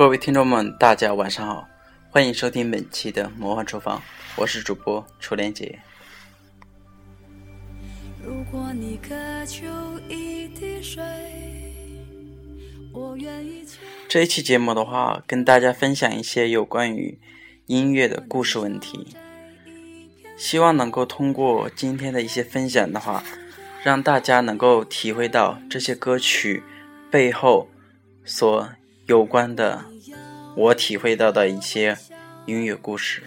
各位听众们，大家晚上好，欢迎收听本期的魔幻厨房，我是主播楚莲姐。如果你渴求一滴水，这一期节目的话，跟大家分享一些有关于音乐的故事问题，希望能够通过今天的一些分享的话，让大家能够体会到这些歌曲背后所有关的。我体会到的一些音乐故事。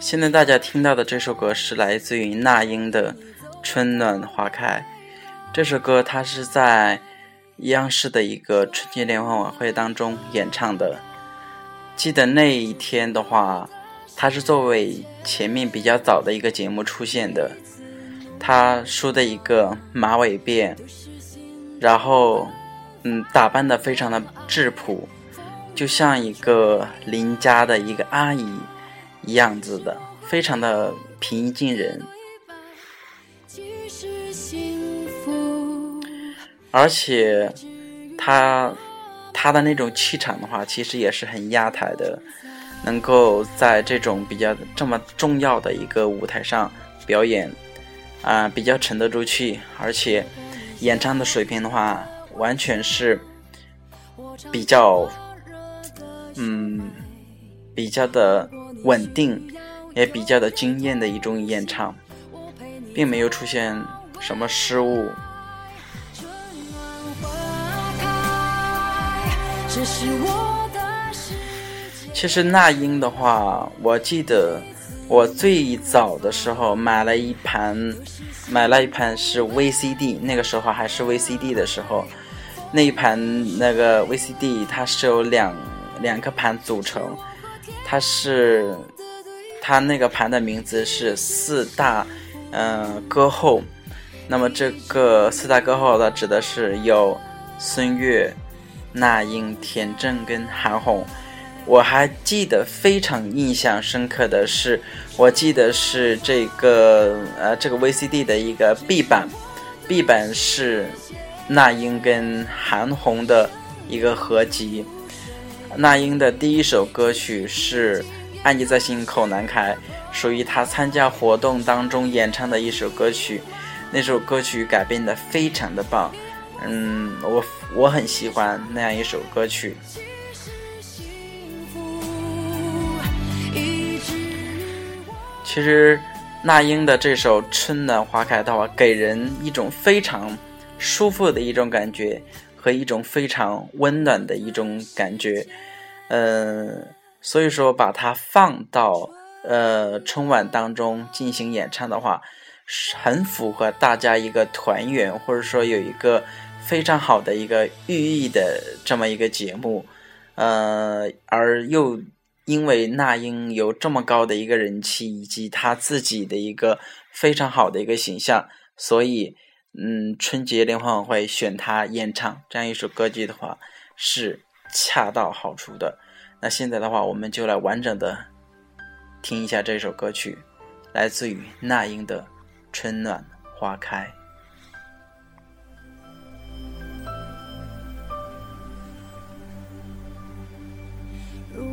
现在大家听到的这首歌是来自于那英的《春暖花开》。这首歌它是在央视的一个春节联欢晚会当中演唱的。记得那一天的话，它是作为前面比较早的一个节目出现的。他梳的一个马尾辫。然后，嗯，打扮的非常的质朴，就像一个邻家的一个阿姨一样子的，非常的平易近人。而且，他他的那种气场的话，其实也是很压台的，能够在这种比较这么重要的一个舞台上表演，啊，比较沉得住气，而且。演唱的水平的话，完全是比较，嗯，比较的稳定，也比较的惊艳的一种演唱，并没有出现什么失误。其实那英的话，我记得。我最早的时候买了一盘，买了一盘是 VCD，那个时候还是 VCD 的时候，那一盘那个 VCD 它是由两两个盘组成，它是它那个盘的名字是四大嗯歌后，那么这个四大歌后的指的是有孙悦、那英、田震跟韩红。我还记得非常印象深刻的是，我记得是这个呃这个 VCD 的一个 B 版，B 版是那英跟韩红的一个合集。那英的第一首歌曲是《爱你在心口难开》，属于她参加活动当中演唱的一首歌曲。那首歌曲改编的非常的棒，嗯，我我很喜欢那样一首歌曲。其实，那英的这首《春暖花开》的话，给人一种非常舒服的一种感觉和一种非常温暖的一种感觉。嗯，所以说把它放到呃春晚当中进行演唱的话，很符合大家一个团圆或者说有一个非常好的一个寓意的这么一个节目。呃，而又。因为那英有这么高的一个人气，以及她自己的一个非常好的一个形象，所以，嗯，春节联欢晚会选她演唱这样一首歌曲的话，是恰到好处的。那现在的话，我们就来完整的听一下这首歌曲，来自于那英的《春暖花开》。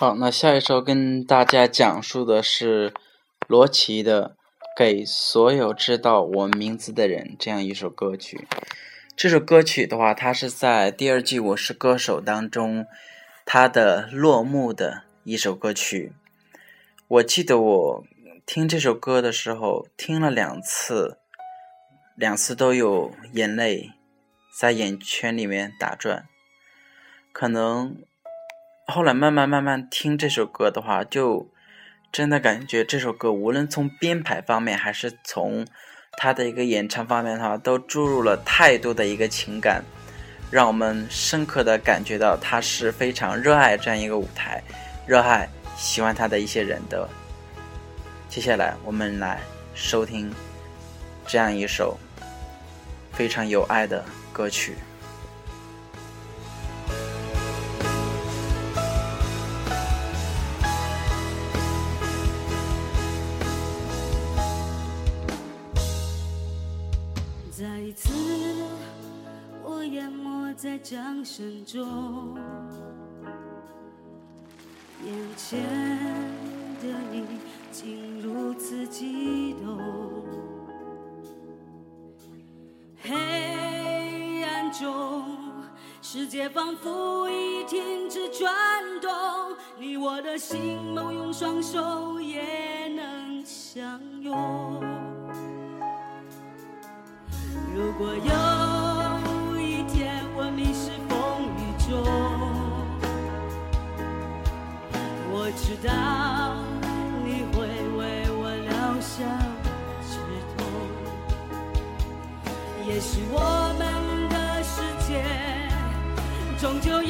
好，那下一首跟大家讲述的是罗琦的《给所有知道我名字的人》这样一首歌曲。这首歌曲的话，它是在第二季《我是歌手》当中它的落幕的一首歌曲。我记得我听这首歌的时候听了两次，两次都有眼泪在眼圈里面打转，可能。后来慢慢慢慢听这首歌的话，就真的感觉这首歌无论从编排方面，还是从他的一个演唱方面的话，都注入了太多的一个情感，让我们深刻的感觉到他是非常热爱这样一个舞台，热爱喜欢他的一些人的。接下来我们来收听这样一首非常有爱的歌曲。一次，我淹没在掌声中，眼前的你竟如此激动。黑暗中，世界仿佛已停止转动，你我的心某用双手也能相拥。如果有一天我迷失风雨中，我知道你会为我疗伤止痛。也许我们的世界终究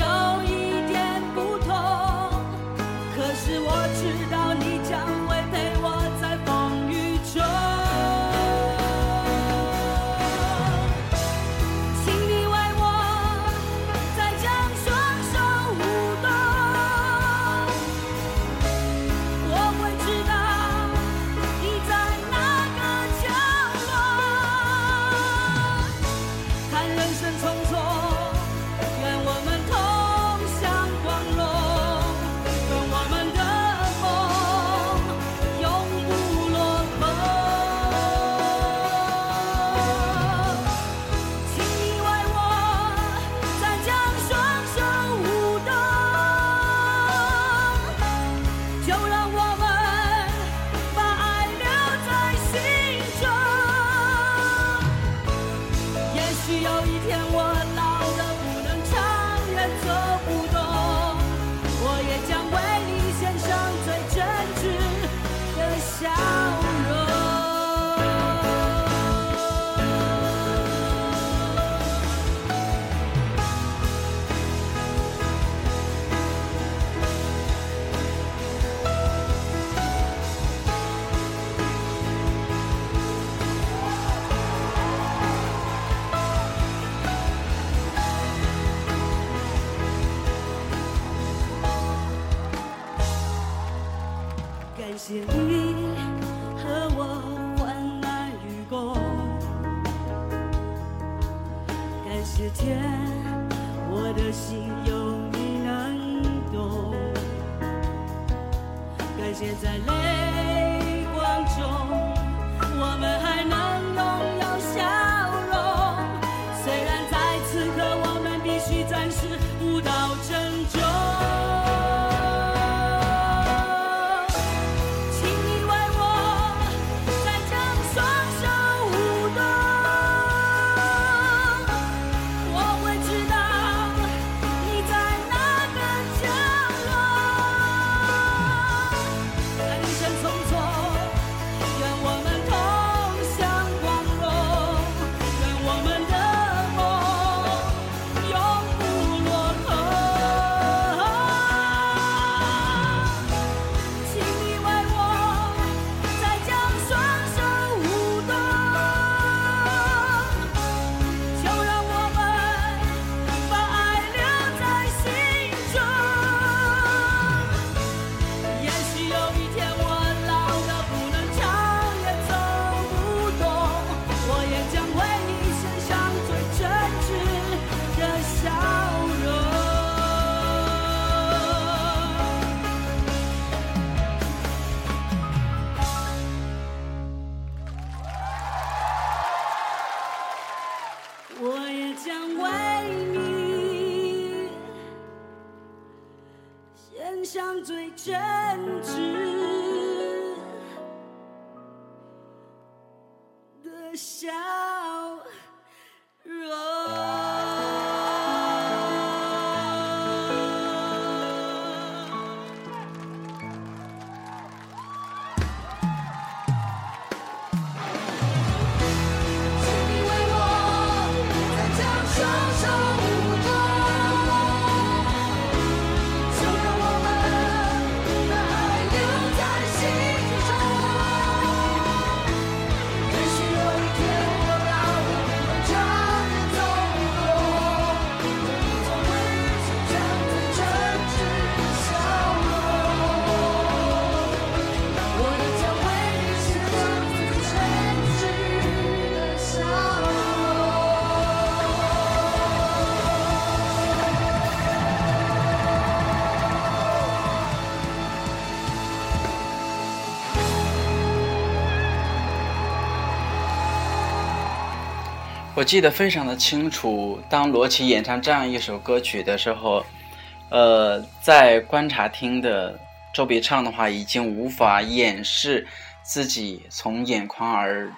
siento. 上我记得非常的清楚，当罗琦演唱这样一首歌曲的时候，呃，在观察厅的周笔畅的话，已经无法掩饰自己从眼眶而，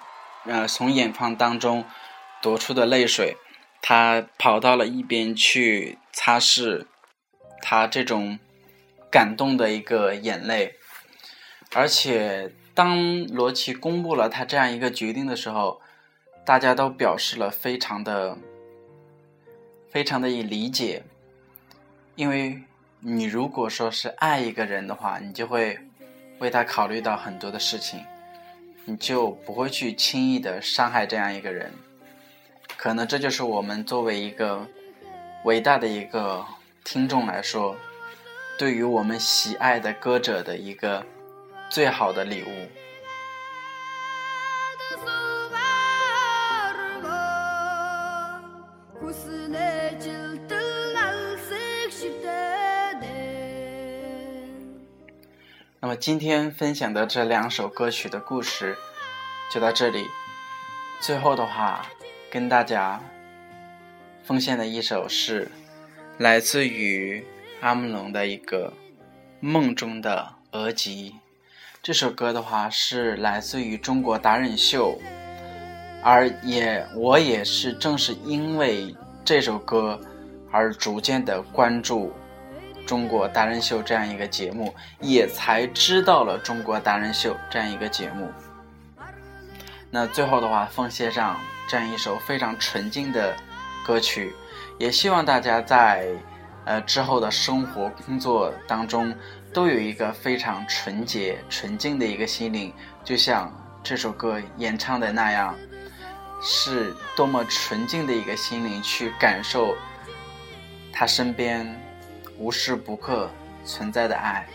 呃，从眼眶当中夺出的泪水，他跑到了一边去擦拭他这种感动的一个眼泪，而且当罗琦公布了他这样一个决定的时候。大家都表示了非常的、非常的以理解，因为你如果说是爱一个人的话，你就会为他考虑到很多的事情，你就不会去轻易的伤害这样一个人。可能这就是我们作为一个伟大的一个听众来说，对于我们喜爱的歌者的一个最好的礼物。么今天分享的这两首歌曲的故事就到这里。最后的话，跟大家奉献的一首是来自于阿姆龙的一个《梦中的额吉》。这首歌的话是来自于中国达人秀，而也我也是正是因为这首歌而逐渐的关注。中国达人秀这样一个节目，也才知道了中国达人秀这样一个节目。那最后的话，奉献上这样一首非常纯净的歌曲，也希望大家在呃之后的生活工作当中，都有一个非常纯洁、纯净的一个心灵，就像这首歌演唱的那样，是多么纯净的一个心灵去感受他身边。无时不刻存在的爱。